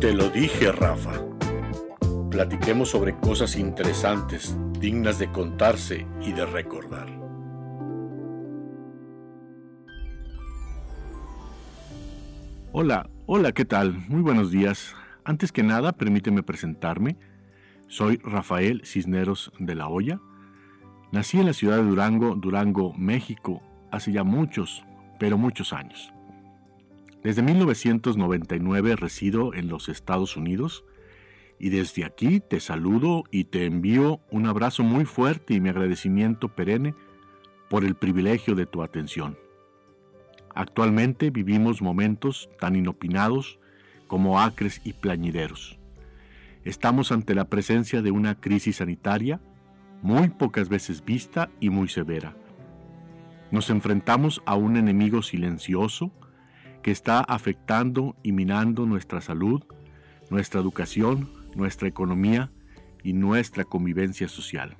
Te lo dije, Rafa. Platiquemos sobre cosas interesantes, dignas de contarse y de recordar. Hola, hola, ¿qué tal? Muy buenos días. Antes que nada, permíteme presentarme. Soy Rafael Cisneros de la Hoya. Nací en la ciudad de Durango, Durango, México, hace ya muchos, pero muchos años. Desde 1999 resido en los Estados Unidos y desde aquí te saludo y te envío un abrazo muy fuerte y mi agradecimiento perenne por el privilegio de tu atención. Actualmente vivimos momentos tan inopinados como acres y plañideros. Estamos ante la presencia de una crisis sanitaria muy pocas veces vista y muy severa. Nos enfrentamos a un enemigo silencioso que está afectando y minando nuestra salud, nuestra educación, nuestra economía y nuestra convivencia social.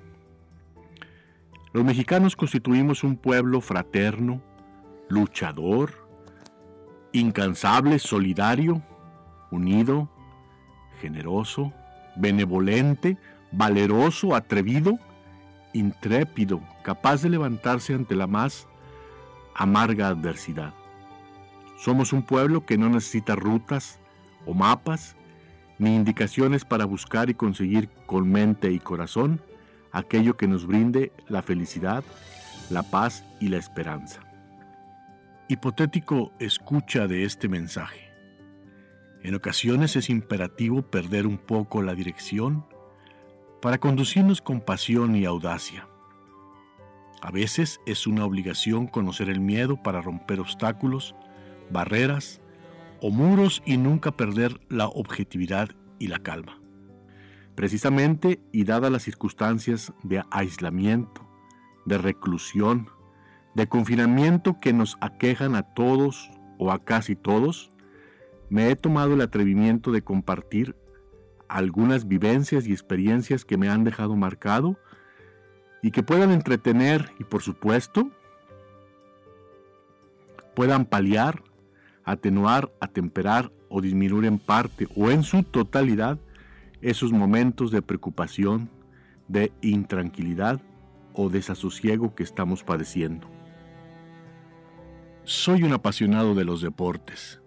Los mexicanos constituimos un pueblo fraterno, luchador, incansable, solidario, unido, generoso, benevolente, valeroso, atrevido, intrépido, capaz de levantarse ante la más amarga adversidad. Somos un pueblo que no necesita rutas o mapas, ni indicaciones para buscar y conseguir con mente y corazón aquello que nos brinde la felicidad, la paz y la esperanza. Hipotético escucha de este mensaje. En ocasiones es imperativo perder un poco la dirección para conducirnos con pasión y audacia. A veces es una obligación conocer el miedo para romper obstáculos, barreras o muros y nunca perder la objetividad y la calma. Precisamente y dadas las circunstancias de aislamiento, de reclusión, de confinamiento que nos aquejan a todos o a casi todos, me he tomado el atrevimiento de compartir algunas vivencias y experiencias que me han dejado marcado y que puedan entretener y por supuesto puedan paliar atenuar, atemperar o disminuir en parte o en su totalidad esos momentos de preocupación, de intranquilidad o desasosiego que estamos padeciendo. Soy un apasionado de los deportes.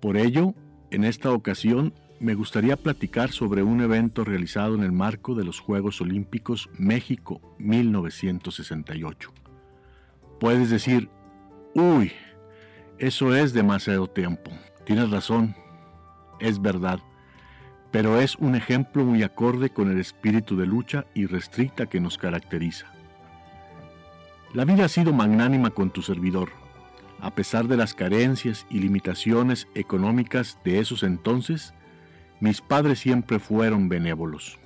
Por ello, en esta ocasión me gustaría platicar sobre un evento realizado en el marco de los Juegos Olímpicos México 1968. Puedes decir, uy, eso es demasiado tiempo. Tienes razón, es verdad, pero es un ejemplo muy acorde con el espíritu de lucha irrestricta que nos caracteriza. La vida ha sido magnánima con tu servidor, a pesar de las carencias y limitaciones económicas de esos entonces, mis padres siempre fueron benévolos.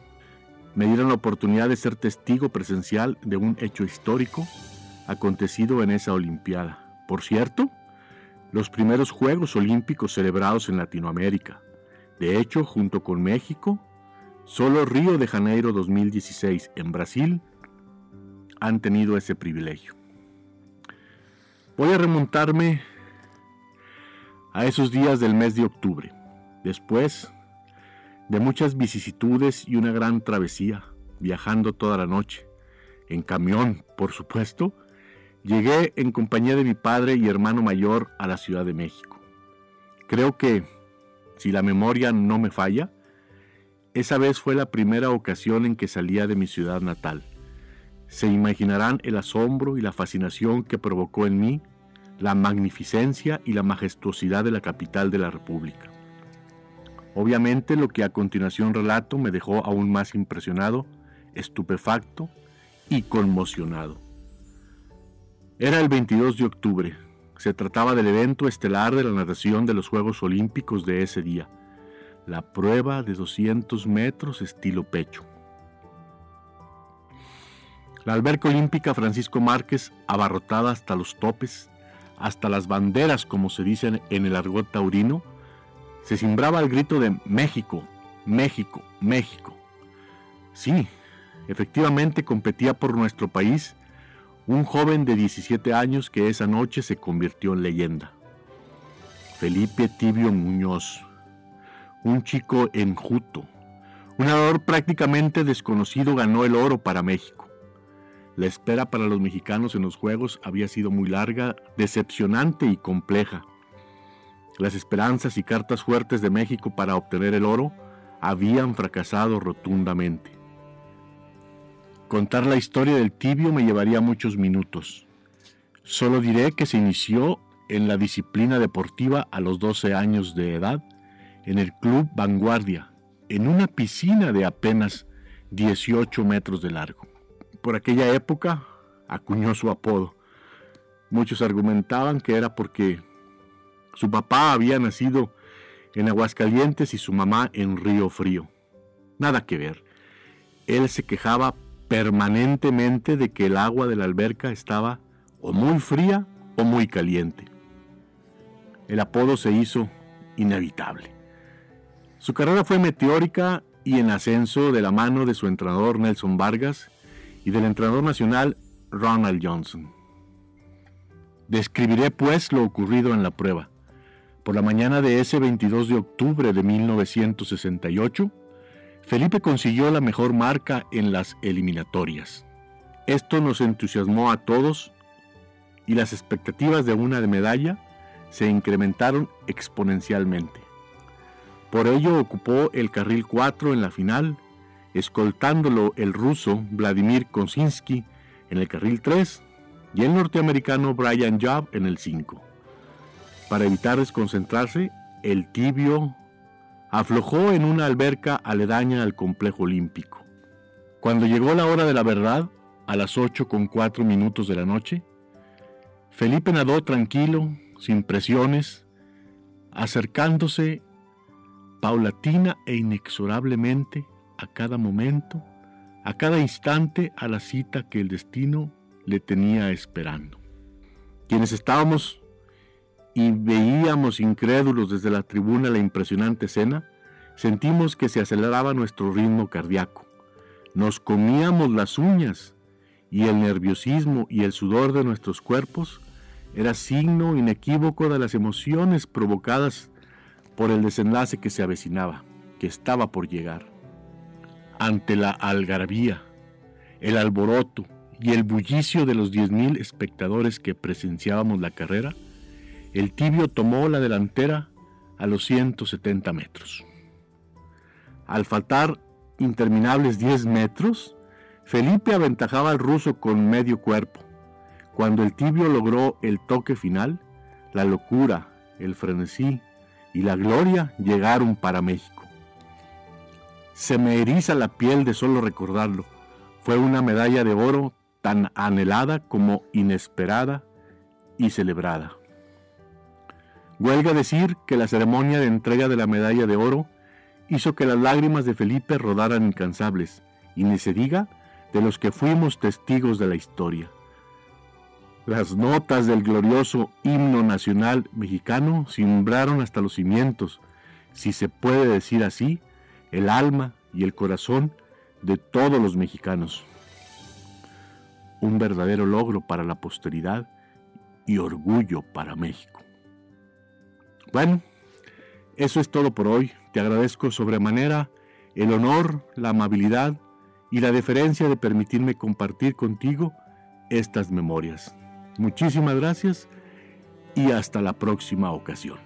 Me dieron la oportunidad de ser testigo presencial de un hecho histórico acontecido en esa Olimpiada. Por cierto, los primeros Juegos Olímpicos celebrados en Latinoamérica. De hecho, junto con México, solo Río de Janeiro 2016 en Brasil han tenido ese privilegio. Voy a remontarme a esos días del mes de octubre, después de muchas vicisitudes y una gran travesía, viajando toda la noche, en camión, por supuesto, Llegué en compañía de mi padre y hermano mayor a la Ciudad de México. Creo que, si la memoria no me falla, esa vez fue la primera ocasión en que salía de mi ciudad natal. Se imaginarán el asombro y la fascinación que provocó en mí la magnificencia y la majestuosidad de la capital de la República. Obviamente lo que a continuación relato me dejó aún más impresionado, estupefacto y conmocionado. Era el 22 de octubre. Se trataba del evento estelar de la natación de los Juegos Olímpicos de ese día, la prueba de 200 metros estilo pecho. La alberca olímpica Francisco Márquez, abarrotada hasta los topes, hasta las banderas como se dicen en el argot taurino, se cimbraba al grito de México, México, México. Sí, efectivamente competía por nuestro país un joven de 17 años que esa noche se convirtió en leyenda. Felipe Tibio Muñoz, un chico enjuto. Un nadador prácticamente desconocido ganó el oro para México. La espera para los mexicanos en los Juegos había sido muy larga, decepcionante y compleja. Las esperanzas y cartas fuertes de México para obtener el oro habían fracasado rotundamente. Contar la historia del tibio me llevaría muchos minutos. Solo diré que se inició en la disciplina deportiva a los 12 años de edad en el Club Vanguardia, en una piscina de apenas 18 metros de largo. Por aquella época acuñó su apodo. Muchos argumentaban que era porque su papá había nacido en Aguascalientes y su mamá en Río Frío. Nada que ver. Él se quejaba permanentemente de que el agua de la alberca estaba o muy fría o muy caliente. El apodo se hizo inevitable. Su carrera fue meteórica y en ascenso de la mano de su entrenador Nelson Vargas y del entrenador nacional Ronald Johnson. Describiré pues lo ocurrido en la prueba. Por la mañana de ese 22 de octubre de 1968, Felipe consiguió la mejor marca en las eliminatorias. Esto nos entusiasmó a todos y las expectativas de una medalla se incrementaron exponencialmente. Por ello ocupó el carril 4 en la final, escoltándolo el ruso Vladimir Kosinski en el carril 3 y el norteamericano Brian Job en el 5. Para evitar desconcentrarse, el tibio aflojó en una alberca aledaña al complejo olímpico. Cuando llegó la hora de la verdad, a las 8 con 4 minutos de la noche, Felipe nadó tranquilo, sin presiones, acercándose paulatina e inexorablemente a cada momento, a cada instante a la cita que el destino le tenía esperando. Quienes estábamos y veíamos incrédulos desde la tribuna la impresionante escena, sentimos que se aceleraba nuestro ritmo cardíaco. Nos comíamos las uñas y el nerviosismo y el sudor de nuestros cuerpos era signo inequívoco de las emociones provocadas por el desenlace que se avecinaba, que estaba por llegar. Ante la algarabía, el alboroto y el bullicio de los diez mil espectadores que presenciábamos la carrera, el tibio tomó la delantera a los 170 metros. Al faltar interminables 10 metros, Felipe aventajaba al ruso con medio cuerpo. Cuando el tibio logró el toque final, la locura, el frenesí y la gloria llegaron para México. Se me eriza la piel de solo recordarlo. Fue una medalla de oro tan anhelada como inesperada y celebrada. Huelga decir que la ceremonia de entrega de la medalla de oro hizo que las lágrimas de Felipe rodaran incansables, y ni se diga de los que fuimos testigos de la historia. Las notas del glorioso himno nacional mexicano simbraron hasta los cimientos, si se puede decir así, el alma y el corazón de todos los mexicanos. Un verdadero logro para la posteridad y orgullo para México. Bueno, eso es todo por hoy. Te agradezco sobremanera el honor, la amabilidad y la deferencia de permitirme compartir contigo estas memorias. Muchísimas gracias y hasta la próxima ocasión.